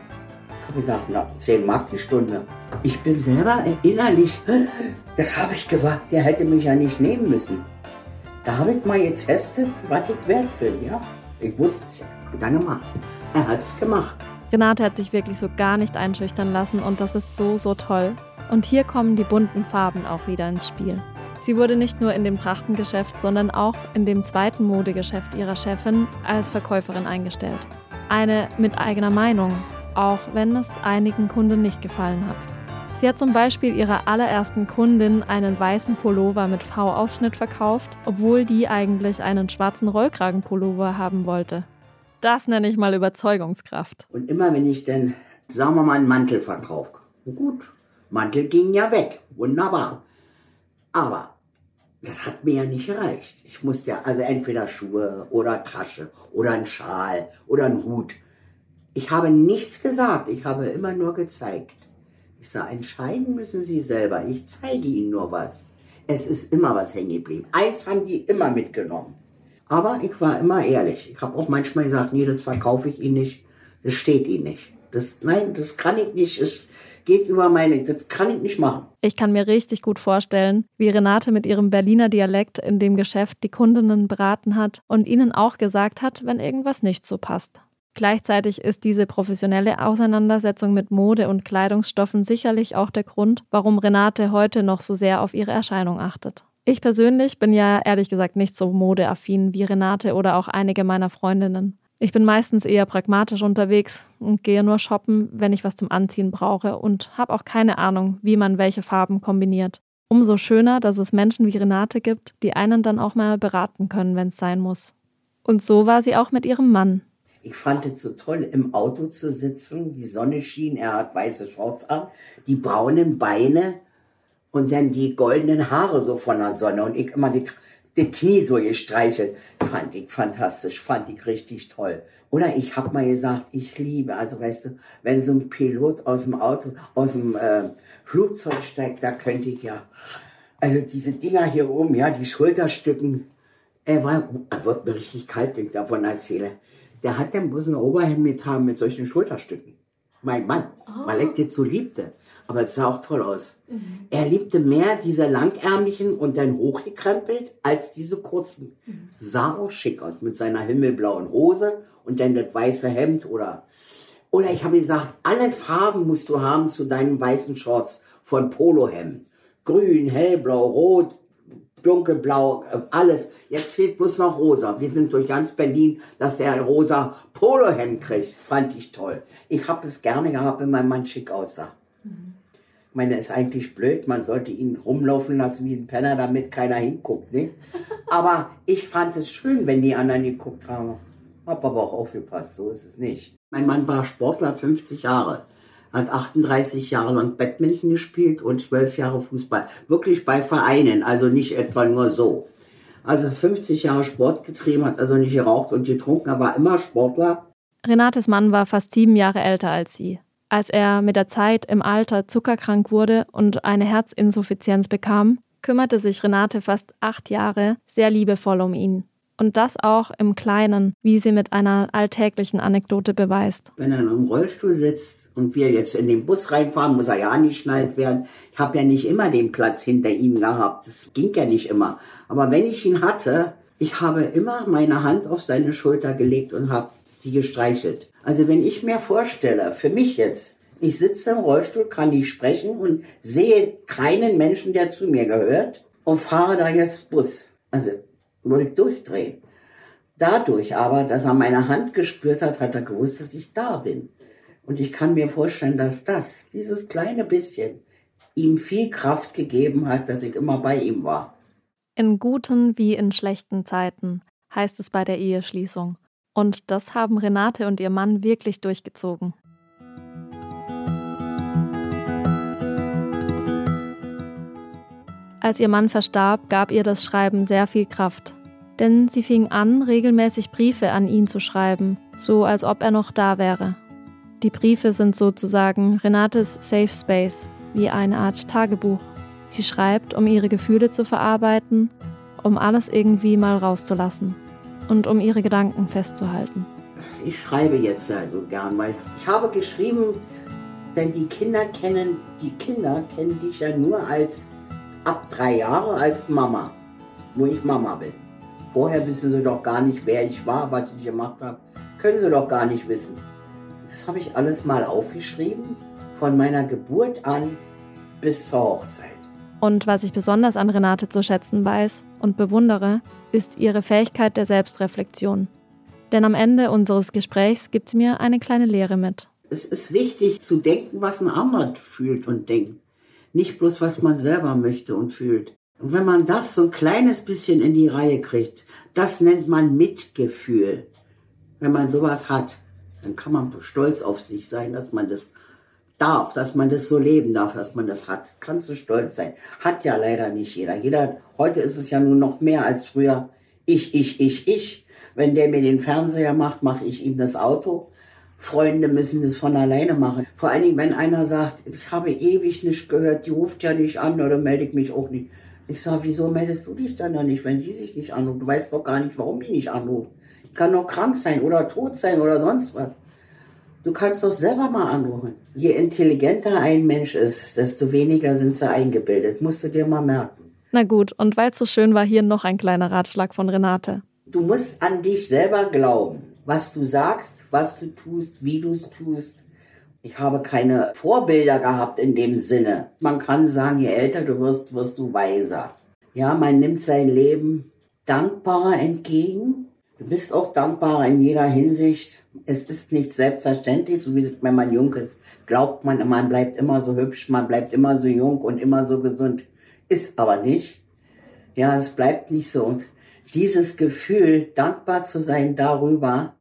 B: Ich habe gesagt, na, 10 Mark die Stunde. Ich bin selber innerlich, das habe ich gewagt, der hätte mich ja nicht nehmen müssen. Da habe ich mal getestet, was ich wert bin, ja. Ich wusste es ja. Dann gemacht. Er hat es gemacht.
A: Renate hat sich wirklich so gar nicht einschüchtern lassen und das ist so, so toll. Und hier kommen die bunten Farben auch wieder ins Spiel. Sie wurde nicht nur in dem Trachtengeschäft, sondern auch in dem zweiten Modegeschäft ihrer Chefin als Verkäuferin eingestellt. Eine mit eigener Meinung, auch wenn es einigen Kunden nicht gefallen hat. Sie hat zum Beispiel ihrer allerersten Kundin einen weißen Pullover mit V-Ausschnitt verkauft, obwohl die eigentlich einen schwarzen Rollkragenpullover haben wollte. Das nenne ich mal Überzeugungskraft.
B: Und immer wenn ich dann, sagen wir mal, einen Mantel verkaufe, gut, Mantel ging ja weg, wunderbar. Aber das hat mir ja nicht gereicht. Ich musste ja also entweder Schuhe oder Tasche oder ein Schal oder ein Hut. Ich habe nichts gesagt, ich habe immer nur gezeigt. Ich sage, entscheiden müssen Sie selber. Ich zeige Ihnen nur was. Es ist immer was hängen geblieben. Eins haben die immer mitgenommen. Aber ich war immer ehrlich. Ich habe auch manchmal gesagt, nee, das verkaufe ich Ihnen nicht. Das steht Ihnen nicht. Das, nein, das kann ich nicht. Es geht über meine, das kann ich nicht machen.
A: Ich kann mir richtig gut vorstellen, wie Renate mit ihrem Berliner Dialekt in dem Geschäft die Kundinnen beraten hat und ihnen auch gesagt hat, wenn irgendwas nicht so passt. Gleichzeitig ist diese professionelle Auseinandersetzung mit Mode und Kleidungsstoffen sicherlich auch der Grund, warum Renate heute noch so sehr auf ihre Erscheinung achtet. Ich persönlich bin ja ehrlich gesagt nicht so modeaffin wie Renate oder auch einige meiner Freundinnen. Ich bin meistens eher pragmatisch unterwegs und gehe nur shoppen, wenn ich was zum Anziehen brauche und habe auch keine Ahnung, wie man welche Farben kombiniert. Umso schöner, dass es Menschen wie Renate gibt, die einen dann auch mal beraten können, wenn es sein muss. Und so war sie auch mit ihrem Mann.
B: Ich fand es so toll, im Auto zu sitzen. Die Sonne schien, er hat weiße Shorts an, die braunen Beine und dann die goldenen Haare so von der Sonne und ich immer die, die Knie so gestreichelt. Fand ich fantastisch, fand ich richtig toll. Oder ich habe mal gesagt, ich liebe, also weißt du, wenn so ein Pilot aus dem Auto, aus dem äh, Flugzeug steigt, da könnte ich ja, also diese Dinger hier oben, ja, die Schulterstücken, er war, er wird mir richtig kalt, wenn ich davon erzähle. Der hat dann bloß ein Oberhemd getragen mit solchen Schulterstücken. Mein Mann, oh. weil ich das so liebte. Aber es sah auch toll aus. Mhm. Er liebte mehr diese langärmlichen und dann hochgekrempelt als diese kurzen. Mhm. Sah auch schick aus mit seiner himmelblauen Hose und dann das weiße Hemd oder oder ich habe gesagt, alle Farben musst du haben zu deinen weißen Shorts von Polohemd. Grün, hellblau, rot, dunkelblau, alles. Jetzt fehlt bloß noch rosa. Wir sind durch ganz Berlin, dass der ein rosa Polohemd kriegt. Fand ich toll. Ich habe es gerne gehabt, wenn mein Mann schick aussah. Ich meine, ist eigentlich blöd. Man sollte ihn rumlaufen lassen wie ein Penner, damit keiner hinguckt. Ne? Aber ich fand es schön, wenn die anderen geguckt haben. Hab aber auch aufgepasst, so ist es nicht. Mein Mann war Sportler, 50 Jahre hat 38 Jahre lang Badminton gespielt und 12 Jahre Fußball. Wirklich bei Vereinen, also nicht etwa nur so. Also 50 Jahre Sport getrieben, hat also nicht geraucht und getrunken, er war immer Sportler.
A: Renates Mann war fast sieben Jahre älter als sie. Als er mit der Zeit im Alter zuckerkrank wurde und eine Herzinsuffizienz bekam, kümmerte sich Renate fast acht Jahre sehr liebevoll um ihn. Und das auch im Kleinen, wie sie mit einer alltäglichen Anekdote beweist.
B: Wenn er im Rollstuhl sitzt und wir jetzt in den Bus reinfahren, muss er ja angeschnallt werden. Ich habe ja nicht immer den Platz hinter ihm gehabt. Das ging ja nicht immer. Aber wenn ich ihn hatte, ich habe immer meine Hand auf seine Schulter gelegt und habe sie gestreichelt. Also wenn ich mir vorstelle, für mich jetzt, ich sitze im Rollstuhl, kann nicht sprechen und sehe keinen Menschen, der zu mir gehört und fahre da jetzt Bus. Also würde ich durchdrehen. Dadurch aber, dass er meine Hand gespürt hat, hat er gewusst, dass ich da bin. Und ich kann mir vorstellen, dass das, dieses kleine bisschen, ihm viel Kraft gegeben hat, dass ich immer bei ihm war.
A: In guten wie in schlechten Zeiten heißt es bei der Eheschließung. Und das haben Renate und ihr Mann wirklich durchgezogen. Als ihr Mann verstarb, gab ihr das Schreiben sehr viel Kraft. Denn sie fing an, regelmäßig Briefe an ihn zu schreiben, so als ob er noch da wäre. Die Briefe sind sozusagen Renates Safe Space, wie eine Art Tagebuch. Sie schreibt, um ihre Gefühle zu verarbeiten, um alles irgendwie mal rauszulassen und um ihre Gedanken festzuhalten.
B: Ich schreibe jetzt also gern, weil ich habe geschrieben, denn die Kinder kennen, die Kinder kennen dich ja nur als ab drei Jahre als Mama, wo ich Mama bin. Vorher wissen sie doch gar nicht, wer ich war, was ich gemacht habe. Können sie doch gar nicht wissen. Das habe ich alles mal aufgeschrieben, von meiner Geburt an bis zur Hochzeit.
A: Und was ich besonders an Renate zu schätzen weiß und bewundere, ist ihre Fähigkeit der Selbstreflexion. Denn am Ende unseres Gesprächs gibt sie mir eine kleine Lehre mit.
B: Es ist wichtig zu denken, was ein anderer fühlt und denkt nicht bloß, was man selber möchte und fühlt. Und wenn man das so ein kleines bisschen in die Reihe kriegt, das nennt man Mitgefühl. Wenn man sowas hat, dann kann man stolz auf sich sein, dass man das darf, dass man das so leben darf, dass man das hat. Kannst du stolz sein. Hat ja leider nicht jeder. Jeder, heute ist es ja nur noch mehr als früher. Ich, ich, ich, ich. Wenn der mir den Fernseher macht, mache ich ihm das Auto. Freunde müssen das von alleine machen. Vor allen Dingen, wenn einer sagt, ich habe ewig nicht gehört, die ruft ja nicht an oder melde ich mich auch nicht. Ich sage, wieso meldest du dich dann ja nicht, wenn sie sich nicht anruft? Du weißt doch gar nicht, warum die nicht anruft. Die kann doch krank sein oder tot sein oder sonst was. Du kannst doch selber mal anrufen. Je intelligenter ein Mensch ist, desto weniger sind sie eingebildet. Musst du dir mal merken.
A: Na gut, und weil es so schön war, hier noch ein kleiner Ratschlag von Renate.
B: Du musst an dich selber glauben was du sagst, was du tust, wie du es tust. Ich habe keine Vorbilder gehabt in dem Sinne. Man kann sagen, je älter du wirst, wirst du weiser. Ja, man nimmt sein Leben dankbarer entgegen. Du bist auch dankbarer in jeder Hinsicht. Es ist nicht selbstverständlich, so wie wenn man jung ist, glaubt man, man bleibt immer so hübsch, man bleibt immer so jung und immer so gesund. ist aber nicht. Ja, es bleibt nicht so. Und dieses Gefühl, dankbar zu sein darüber,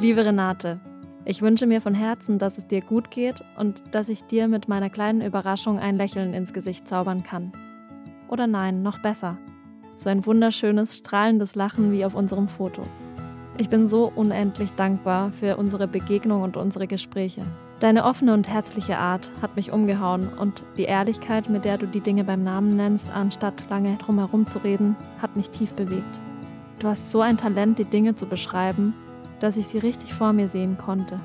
A: Liebe Renate, ich wünsche mir von Herzen, dass es dir gut geht und dass ich dir mit meiner kleinen Überraschung ein Lächeln ins Gesicht zaubern kann. Oder nein, noch besser. So ein wunderschönes, strahlendes Lachen wie auf unserem Foto. Ich bin so unendlich dankbar für unsere Begegnung und unsere Gespräche. Deine offene und herzliche Art hat mich umgehauen und die Ehrlichkeit, mit der du die Dinge beim Namen nennst, anstatt lange drumherum zu reden, hat mich tief bewegt. Du hast so ein Talent, die Dinge zu beschreiben dass ich sie richtig vor mir sehen konnte.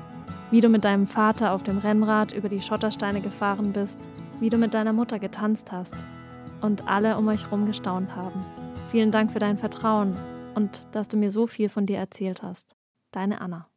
A: Wie du mit deinem Vater auf dem Rennrad über die Schottersteine gefahren bist, wie du mit deiner Mutter getanzt hast und alle um euch herum gestaunt haben. Vielen Dank für dein Vertrauen und dass du mir so viel von dir erzählt hast. Deine Anna.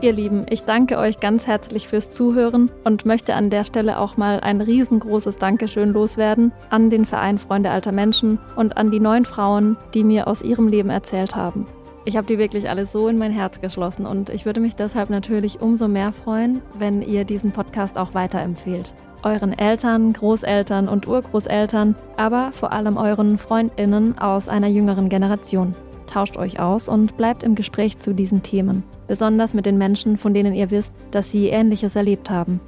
A: Ihr Lieben, ich danke euch ganz herzlich fürs Zuhören und möchte an der Stelle auch mal ein riesengroßes Dankeschön loswerden an den Verein Freunde alter Menschen und an die neun Frauen, die mir aus ihrem Leben erzählt haben. Ich habe die wirklich alle so in mein Herz geschlossen und ich würde mich deshalb natürlich umso mehr freuen, wenn ihr diesen Podcast auch weiterempfehlt. Euren Eltern, Großeltern und Urgroßeltern, aber vor allem euren Freundinnen aus einer jüngeren Generation. Tauscht euch aus und bleibt im Gespräch zu diesen Themen, besonders mit den Menschen, von denen ihr wisst, dass sie Ähnliches erlebt haben.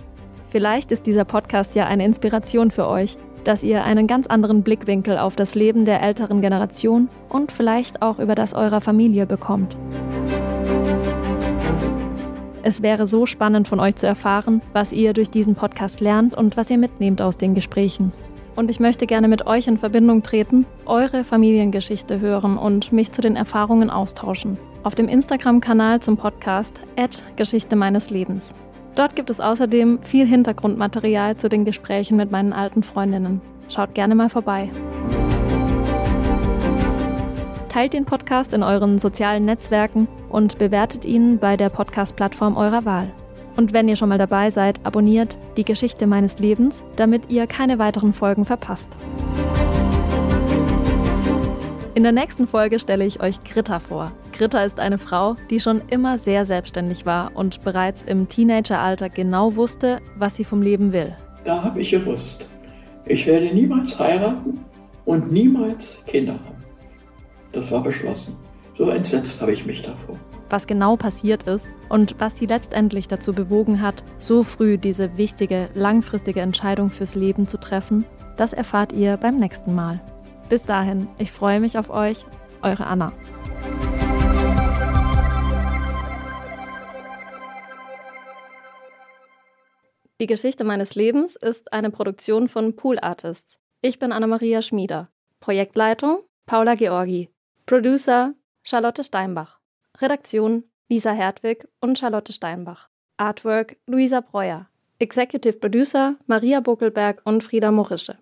A: Vielleicht ist dieser Podcast ja eine Inspiration für euch, dass ihr einen ganz anderen Blickwinkel auf das Leben der älteren Generation und vielleicht auch über das eurer Familie bekommt. Es wäre so spannend von euch zu erfahren, was ihr durch diesen Podcast lernt und was ihr mitnehmt aus den Gesprächen und ich möchte gerne mit euch in Verbindung treten, eure Familiengeschichte hören und mich zu den Erfahrungen austauschen. Auf dem Instagram-Kanal zum Podcast Geschichte meines Lebens. Dort gibt es außerdem viel Hintergrundmaterial zu den Gesprächen mit meinen alten Freundinnen. Schaut gerne mal vorbei. Teilt den Podcast in euren sozialen Netzwerken und bewertet ihn bei der Podcast-Plattform eurer Wahl. Und wenn ihr schon mal dabei seid, abonniert die Geschichte meines Lebens, damit ihr keine weiteren Folgen verpasst. In der nächsten Folge stelle ich euch Gritta vor. Gritta ist eine Frau, die schon immer sehr selbstständig war und bereits im Teenageralter genau wusste, was sie vom Leben will.
C: Da habe ich gewusst, ich werde niemals heiraten und niemals Kinder haben. Das war beschlossen. So entsetzt habe ich mich davor
A: was genau passiert ist und was sie letztendlich dazu bewogen hat, so früh diese wichtige, langfristige Entscheidung fürs Leben zu treffen, das erfahrt ihr beim nächsten Mal. Bis dahin, ich freue mich auf euch, eure Anna. Die Geschichte meines Lebens ist eine Produktion von Pool Artists. Ich bin Anna-Maria Schmieder. Projektleitung Paula Georgi. Producer Charlotte Steinbach. Redaktion Lisa Hertwig und Charlotte Steinbach. Artwork Luisa Breuer. Executive Producer Maria Buckelberg und Frieda Morische.